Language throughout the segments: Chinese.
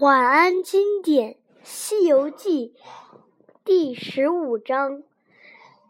晚安经典《西游记》第十五章：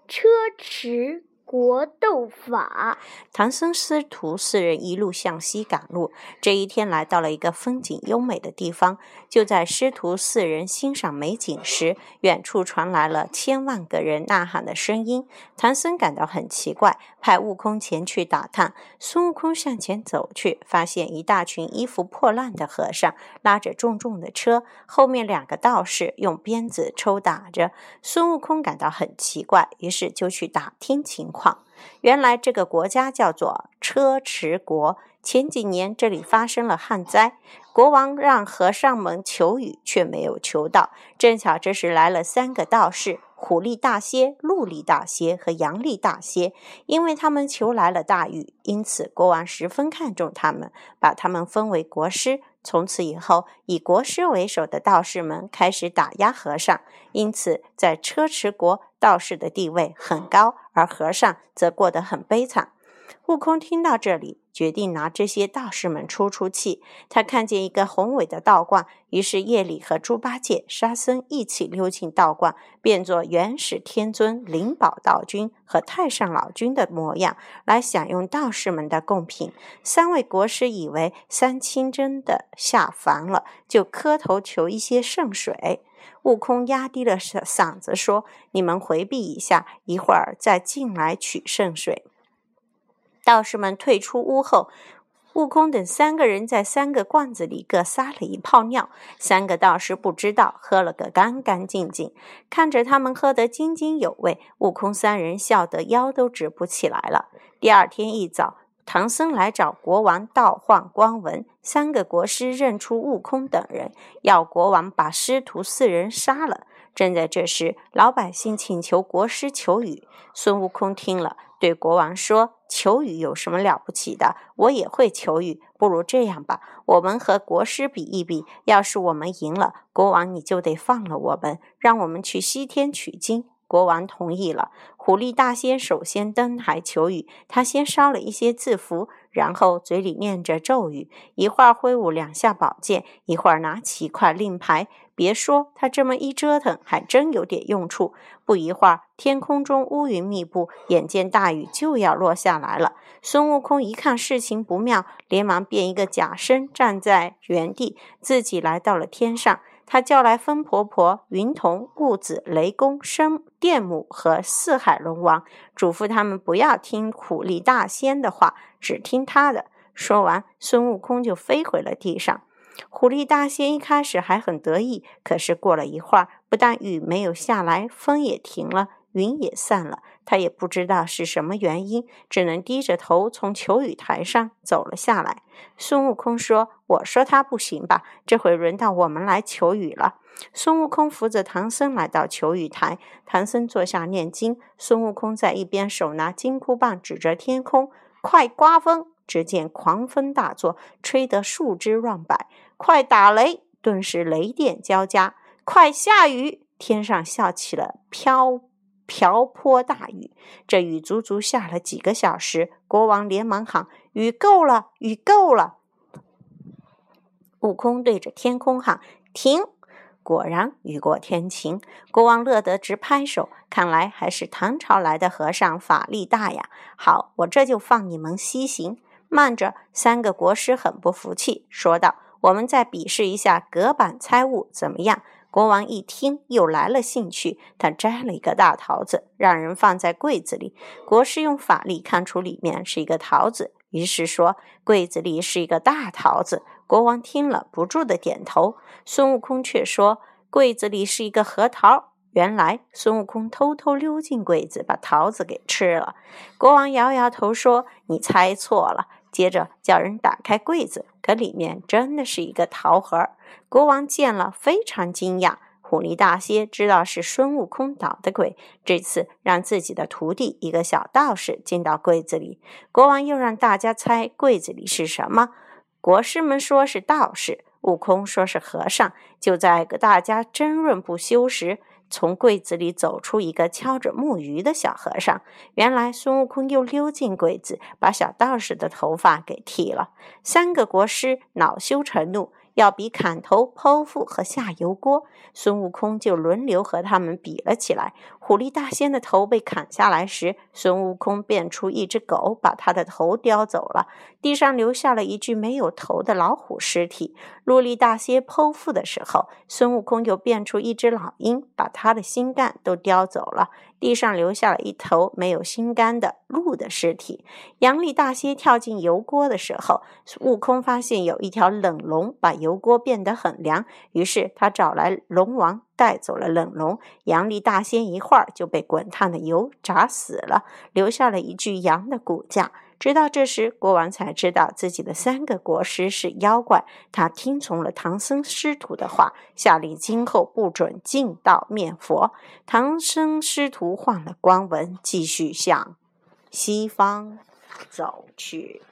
车迟。国斗法，唐僧师徒四人一路向西赶路。这一天来到了一个风景优美的地方。就在师徒四人欣赏美景时，远处传来了千万个人呐喊的声音。唐僧感到很奇怪，派悟空前去打探。孙悟空向前走去，发现一大群衣服破烂的和尚拉着重重的车，后面两个道士用鞭子抽打着。孙悟空感到很奇怪，于是就去打听情况。况，原来这个国家叫做车迟国。前几年这里发生了旱灾，国王让和尚们求雨，却没有求到。正巧这时来了三个道士：虎力大仙、鹿力大仙和羊力大仙。因为他们求来了大雨，因此国王十分看重他们，把他们封为国师。从此以后，以国师为首的道士们开始打压和尚，因此在车迟国，道士的地位很高，而和尚则过得很悲惨。悟空听到这里。决定拿这些道士们出出气。他看见一个宏伟的道观，于是夜里和猪八戒、沙僧一起溜进道观，变作元始天尊、灵宝道君和太上老君的模样，来享用道士们的贡品。三位国师以为三清真的下凡了，就磕头求一些圣水。悟空压低了嗓嗓子说：“你们回避一下，一会儿再进来取圣水。”道士们退出屋后，悟空等三个人在三个罐子里各撒了一泡尿。三个道士不知道，喝了个干干净净。看着他们喝得津津有味，悟空三人笑得腰都直不起来了。第二天一早，唐僧来找国王倒换光文，三个国师认出悟空等人，要国王把师徒四人杀了。正在这时，老百姓请求国师求雨。孙悟空听了。对国王说：“求雨有什么了不起的？我也会求雨。不如这样吧，我们和国师比一比。要是我们赢了，国王你就得放了我们，让我们去西天取经。”国王同意了。虎力大仙首先登台求雨，他先烧了一些字符，然后嘴里念着咒语，一会儿挥舞两下宝剑，一会儿拿起一块令牌。别说，他这么一折腾，还真有点用处。不一会儿，天空中乌云密布，眼见大雨就要落下来了。孙悟空一看事情不妙，连忙变一个假身，站在原地，自己来到了天上。他叫来风婆婆、云童、雾子、雷公、生电母和四海龙王，嘱咐他们不要听苦力大仙的话，只听他的。说完，孙悟空就飞回了地上。苦力大仙一开始还很得意，可是过了一会儿，不但雨没有下来，风也停了。云也散了，他也不知道是什么原因，只能低着头从求雨台上走了下来。孙悟空说：“我说他不行吧？这回轮到我们来求雨了。”孙悟空扶着唐僧来到求雨台，唐僧坐下念经，孙悟空在一边手拿金箍棒指着天空：“快刮风！”只见狂风大作，吹得树枝乱摆；“快打雷！”顿时雷电交加；“快下雨！”天上下起了飘。瓢泼大雨，这雨足足下了几个小时。国王连忙喊：“雨够了，雨够了！”悟空对着天空喊：“停！”果然雨过天晴。国王乐得直拍手，看来还是唐朝来的和尚法力大呀！好，我这就放你们西行。慢着，三个国师很不服气，说道：“我们再比试一下隔板猜物，怎么样？”国王一听，又来了兴趣。他摘了一个大桃子，让人放在柜子里。国师用法力看出里面是一个桃子，于是说：“柜子里是一个大桃子。”国王听了，不住的点头。孙悟空却说：“柜子里是一个核桃。”原来孙悟空偷偷溜进柜子，把桃子给吃了。国王摇摇头说：“你猜错了。”接着叫人打开柜子，可里面真的是一个桃核。国王见了非常惊讶。虎力大仙知道是孙悟空捣的鬼，这次让自己的徒弟一个小道士进到柜子里。国王又让大家猜柜子里是什么。国师们说是道士，悟空说是和尚。就在大家争论不休时，从柜子里走出一个敲着木鱼的小和尚。原来孙悟空又溜进柜子，把小道士的头发给剃了。三个国师恼羞成怒，要比砍头、剖腹和下油锅。孙悟空就轮流和他们比了起来。虎力大仙的头被砍下来时，孙悟空变出一只狗，把他的头叼走了，地上留下了一具没有头的老虎尸体。鹿力大仙剖腹的时候，孙悟空又变出一只老鹰，把他的心肝都叼走了，地上留下了一头没有心肝的鹿的尸体。杨力大仙跳进油锅的时候，悟空发现有一条冷龙把油锅变得很凉，于是他找来龙王带走了冷龙。杨力大仙一会儿就被滚烫的油炸死了，留下了一具羊的骨架。直到这时，国王才知道自己的三个国师是妖怪。他听从了唐僧师徒的话，下令今后不准进道面佛。唐僧师徒换了光文，继续向西方走去。